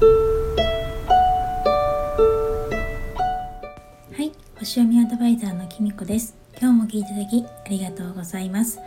はい星読みアドバイザーのきみこです。今日も聞いていただきありがとうございます。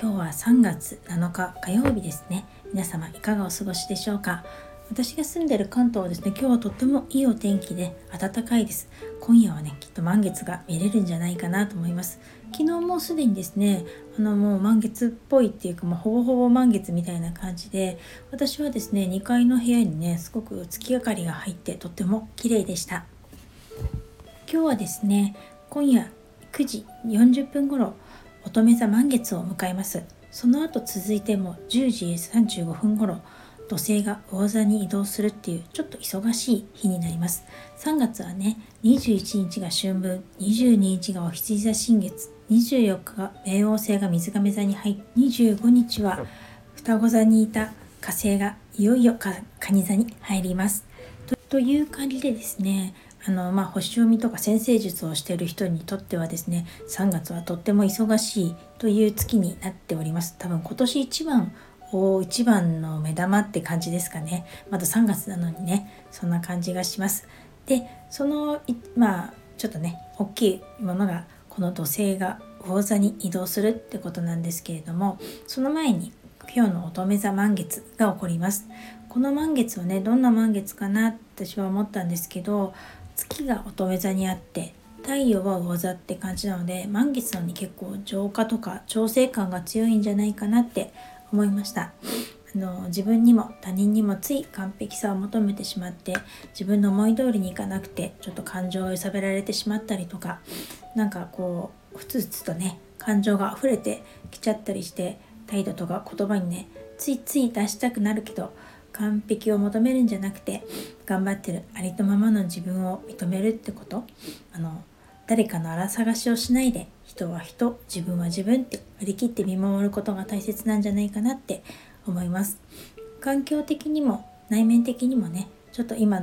今日は3月7日火曜日ですね。皆様いかがお過ごしでしょうか？私が住んでる関東はですね今日はとってもいいお天気で暖かいです。今夜はねきっと満月が見れるんじゃないかなと思います。昨日もうすでにですねあのもう満月っぽいっていうか、まあ、ほぼほぼ満月みたいな感じで私はですね2階の部屋にねすごく月明かりが入ってとっても綺麗でした。今日はですね今夜9時40分頃乙女座満月を迎えます。その後続いても10時35分頃土星が魚座に移動するっていうちょっと忙しい日になります。3月はね21日が春分22日がお羊座新月24日が冥王星が水亀座に入り25日は双子座にいた火星がいよいよ蟹座に入ります。という感じでですねあのまあ、星読みとか先生術をしている人にとってはですね3月はとっても忙しいという月になっております。多分今年一番一番の目玉って感じですかね。まだ3月なのにねそんな感じがします。でそのまあちょっとね大きいものがこの土星が魚座に移動するってことなんですけれどもその前に今日の乙女座満月が起こります。この満月はねどんな満月かなって私は思ったんですけど月が乙女座にあって太陽は魚座って感じなので満月のに結構浄化とか調整感が強いんじゃないかなって思いました。あの自分にも他人にもつい完璧さを求めてしまって自分の思い通りにいかなくてちょっと感情を揺さぶられてしまったりとかなんかこうふつふつとね感情が溢れてきちゃったりして態度とか言葉にねついつい出したくなるけど完璧を求めるんじゃなくて頑張ってるありとままの自分を認めるってこと。あの誰かの荒探しをしないで人は人自分は自分って割り切って見守ることが大切なんじゃないかなって思います。環境的にも内面的にもねちょっと今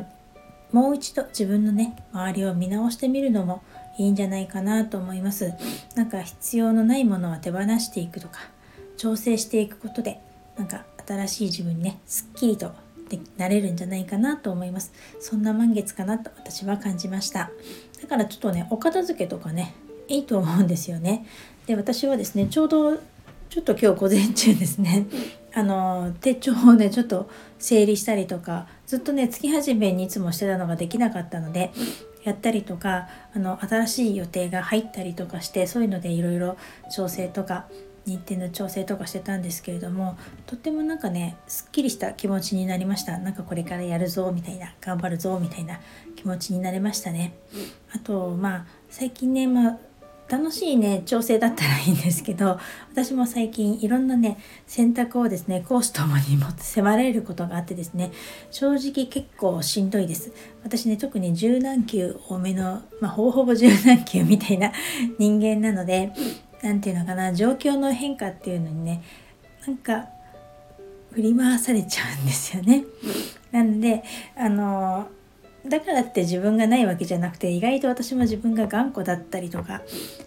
もう一度自分のね周りを見直してみるのもいいんじゃないかなと思います。なんか必要のないものは手放していくとか調整していくことでなんか新しい自分にねすっきりとでなれるんじゃないかなと思います。そんな満月かなと私は感じました。だからちょっとねお片付けとかねいいと思うんですよね。で私はですねちょうどちょっと今日午前中ですねあの手帳をねちょっと整理したりとかずっとね月始めにいつもしてたのができなかったのでやったりとかあの新しい予定が入ったりとかしてそういうのでいろいろ調整とか日程の調整とかしてたんですけれどもとってもなんかねすっきりした気持ちになりました。なんかこれからやるぞみたいな頑張るぞみたいな気持ちになれましたね。あとまあ最近ねまあ楽しいね調整だったらいいんですけど私も最近いろんなね選択をですね講師ともにも迫られることがあってですね正直結構しんどいです私ね特に柔軟球多めのまあほぼほぼ柔軟球みたいな 人間なので何て言うのかな状況の変化っていうのにねなんか振り回されちゃうんですよね。なのであのだからって自分がないわけじゃなくて意外と私も自分が頑固だったりとか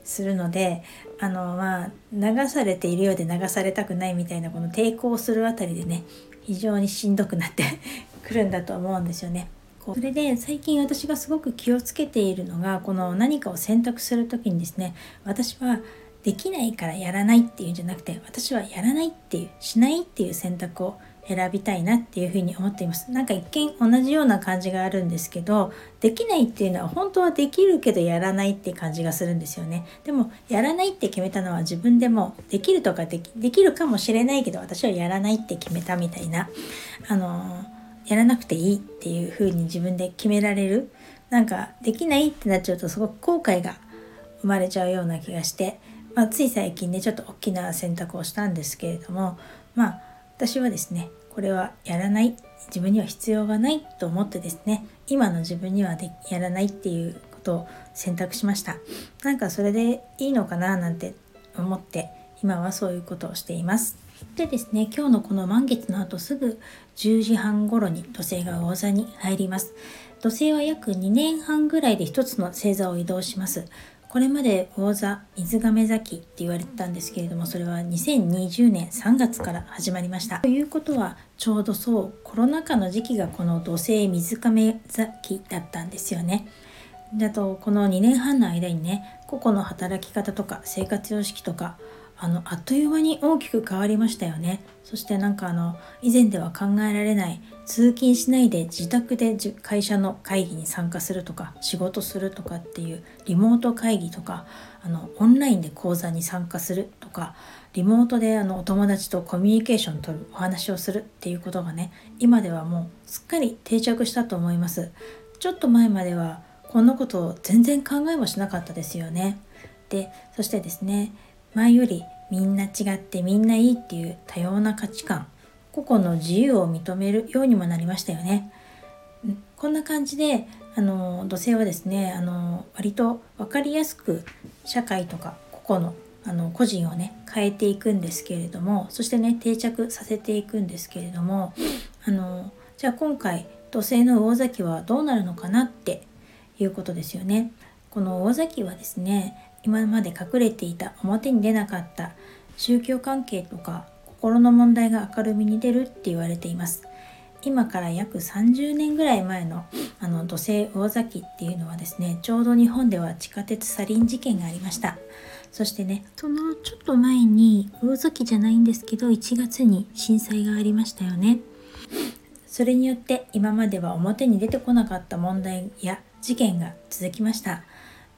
するのであのまあ流されているようで流されたくないみたいなこの抵抗するあたりでね非常にしんどくなって くるんだと思うんですよね。それで最近私がすごく気をつけているのがこの何かを選択する時にですね私はできないからやらないっていうんじゃなくて私はやらないっていうしないっていう選択を選びたいなっていうふうに思っています。なんか一見同じような感じがあるんですけどできないっていうのは本当はできるけどやらないって感じがするんですよね。でもやらないって決めたのは自分でもできるとかできるかもしれないけど私はやらないって決めたみたいな。あのやらなくていいっていうふうに自分で決められる。なんかできないってなっちゃうとすごく後悔が生まれちゃうような気がして。まあ、つい最近ねちょっと大きな選択をしたんですけれども。まあ私はですねこれはやらない。自分には必要がないと思ってですね今の自分にはでやらないっていうことを選択しました。なんかそれでいいのかななんて思って今はそういうことをしています。でですね今日のこの満月の後すぐ10時半頃に土星が魚座に入ります。土星は約2年半ぐらいで一つの星座を移動します。これまで魚座水亀座期って言われてたんですけれどもそれは2020年3月から始まりました。ということはちょうどそうコロナ禍の時期がこの土星水亀座期だったんですよね。だとこの2年半の間にね個々の働き方とか生活様式とかあのあっという間に大きく変わりましたよね。そしてなんかあの以前では考えられない通勤しないで自宅で会社の会議に参加するとか仕事するとかっていうリモート会議とかあのオンラインで講座に参加するとかリモートであのお友達とコミュニケーション取るお話をするっていうことがね今ではもうすっかり定着したと思います。ちょっと前まではこんなことを全然考えもしなかったですよね。でそしてですね前よりみんな違ってみんないいっていう多様な価値観個々の自由を認めるようにもなりましたよね。こんな感じであの土星はですねあの割と分かりやすく社会とか個々のあの個人をね変えていくんですけれどもそしてね定着させていくんですけれどもあのじゃあ今回土星の魚座期はどうなるのかなっていうことですよね。この魚座期はですね今まで隠れていた表に出なかった宗教関係とか心の問題が明るみに出るって言われています。今から約30年ぐらい前のあの土星魚崎っていうのはですねちょうど日本では地下鉄サリン事件がありました。そしてねそのちょっと前に魚崎じゃないんですけど1月に震災がありましたよね。それによって今までは表に出てこなかった問題や事件が続きました。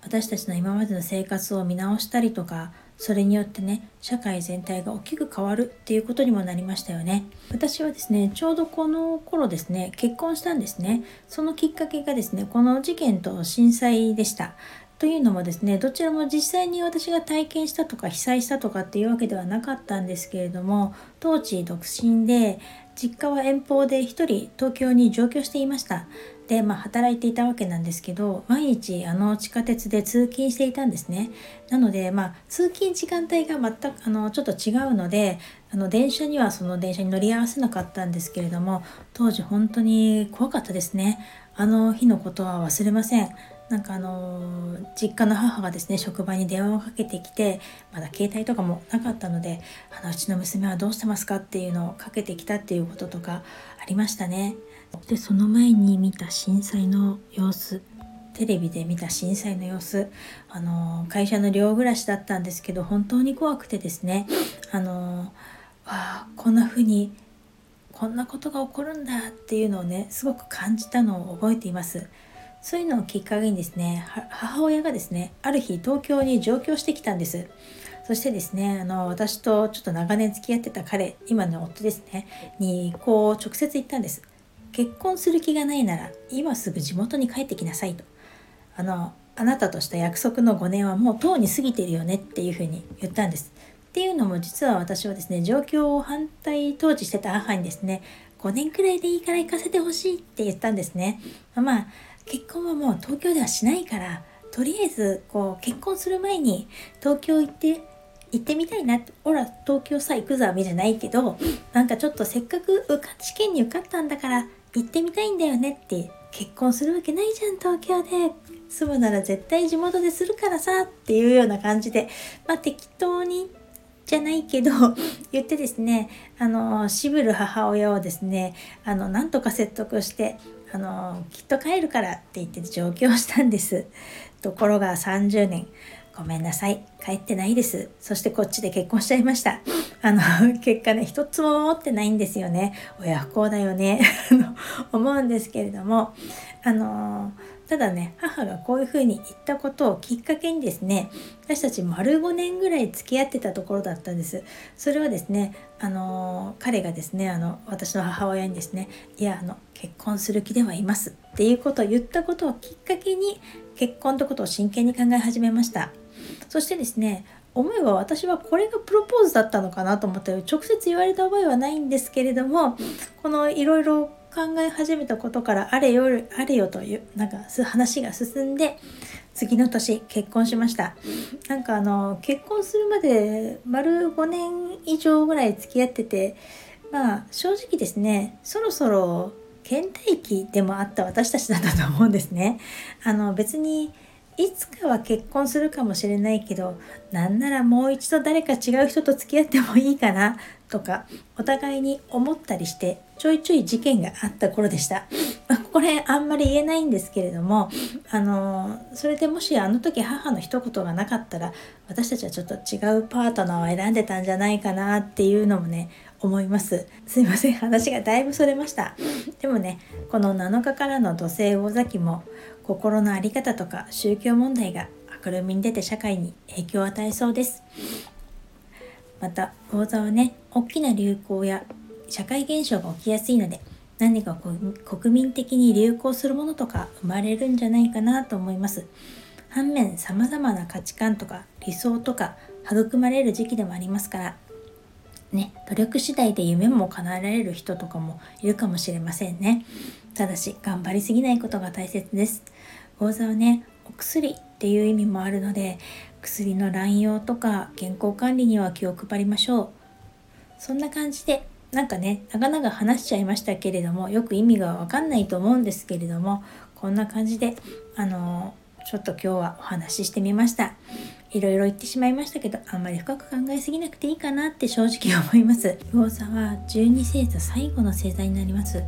私たちの今までの生活を見直したりとかそれによってね社会全体が大きく変わるっていうことにもなりましたよね。私はですねちょうどこの頃ですね結婚したんですね。そのきっかけがですねこの事件と震災でした。というのもですねどちらも実際に私が体験したとか被災したとかっていうわけではなかったんですけれども当時独身で実家は遠方で1人東京に上京していました。で、まあ、働いていたわけなんですけど毎日あの地下鉄で通勤していたんですね。なので、まあ、通勤時間帯が全くあのちょっと違うのであの電車にはその電車に乗り合わせなかったんですけれども当時本当に怖かったですね。あの日のことは忘れません。なんかあの実家の母がですね職場に電話をかけてきてまだ携帯とかもなかったのであのうちの娘はどうしてますかっていうのをかけてきたっていうこととかありましたね。でその前に見た震災の様子テレビで見た震災の様子あの会社の寮暮らしだったんですけど本当に怖くてですねあのわあこんな風にこんなことが起こるんだっていうのをねすごく感じたのを覚えています。そういうのをきっかけにですね母親がですねある日東京に上京してきたんです。そしてですねあの私とちょっと長年付き合ってた彼今の夫ですねにこう直接言ったんです。結婚する気がないなら今すぐ地元に帰ってきなさいと。あのあなたとした約束の5年はもうとうに過ぎてるよねっていうふうに言ったんです。っていうのも実は私はですね状況を反対当時してた母にですね5年くらいでいいから行かせてほしいって言ったんですね。まあ結婚はもう東京ではしないからとりあえずこう結婚する前に東京行って行ってみたいな。ほら東京さ行くぞわけじゃないけどなんかちょっとせっかく受か試験に受かったんだから行ってみたいんだよねって結婚するわけないじゃん東京で。住むなら絶対地元でするからさっていうような感じでまあ適当にじゃないけど 言ってですねあの渋る母親をですねあのなんとか説得してあのきっと帰るからって言って上京したんです。ところが30年。ごめんなさい。帰ってないです。そしてこっちで結婚しちゃいました。あの結果ね一つも持ってないんですよね。親不孝だよね。思うんですけれども。あのただね母がこういうふうに言ったことをきっかけにですね私たち丸5年ぐらい付き合ってたところだったんです。それはですねあの彼がですねあの私の母親にですねいやあの結婚する気ではいますっていうことを言ったことをきっかけに結婚ということを真剣に考え始めました。そしてですね思えば私はこれがプロポーズだったのかなと思ったよ。直接言われた覚えはないんですけれどもこのいろいろ考え始めたことからあれよあれよというなんか話が進んで次の年結婚しました。なんかあの結婚するまで丸5年以上ぐらい付き合っててまあ正直ですねそろそろ倦怠期でもあった私たちだったと思うんですね。あの別にいつかは結婚するかもしれないけどなんならもう一度誰か違う人と付き合ってもいいかな。とかお互いに思ったりしてちょいちょい事件があった頃でした。これあんまり言えないんですけれどもあのそれでもしあの時母の一言がなかったら私たちはちょっと違うパートナーを選んでたんじゃないかなっていうのもね思います。すいません。話がだいぶそれました。でもねこの7日からの土星大崎も心の在り方とか宗教問題が明るみに出て社会に影響を与えそうです。また講座はね大きな流行や社会現象が起きやすいので何か国民的に流行するものとか生まれるんじゃないかなと思います。反面様々な価値観とか理想とか育まれる時期でもありますからね努力次第で夢も叶えられる人とかもいるかもしれませんね。ただし頑張りすぎないことが大切です。講座はねお薬っていう意味もあるので薬の乱用とか健康管理には気を配りましょう。そんな感じでなんかね長々話しちゃいましたけれどもよく意味がわかんないと思うんですけれどもこんな感じであのちょっと今日はお話ししてみました。いろいろ言ってしまいましたけどあんまり深く考えすぎなくていいかなって正直思います。魚座は12星座最後の星座になります。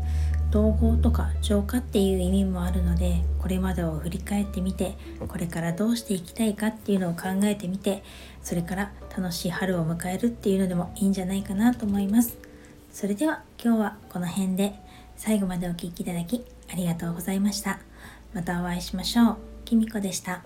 統合とか浄化っていう意味もあるのでこれまでを振り返ってみてこれからどうしていきたいかっていうのを考えてみてそれから楽しい春を迎えるっていうのでもいいんじゃないかなと思います。それでは今日はこの辺で最後までお聴きいただきありがとうございました。またお会いしましょう。きみこでした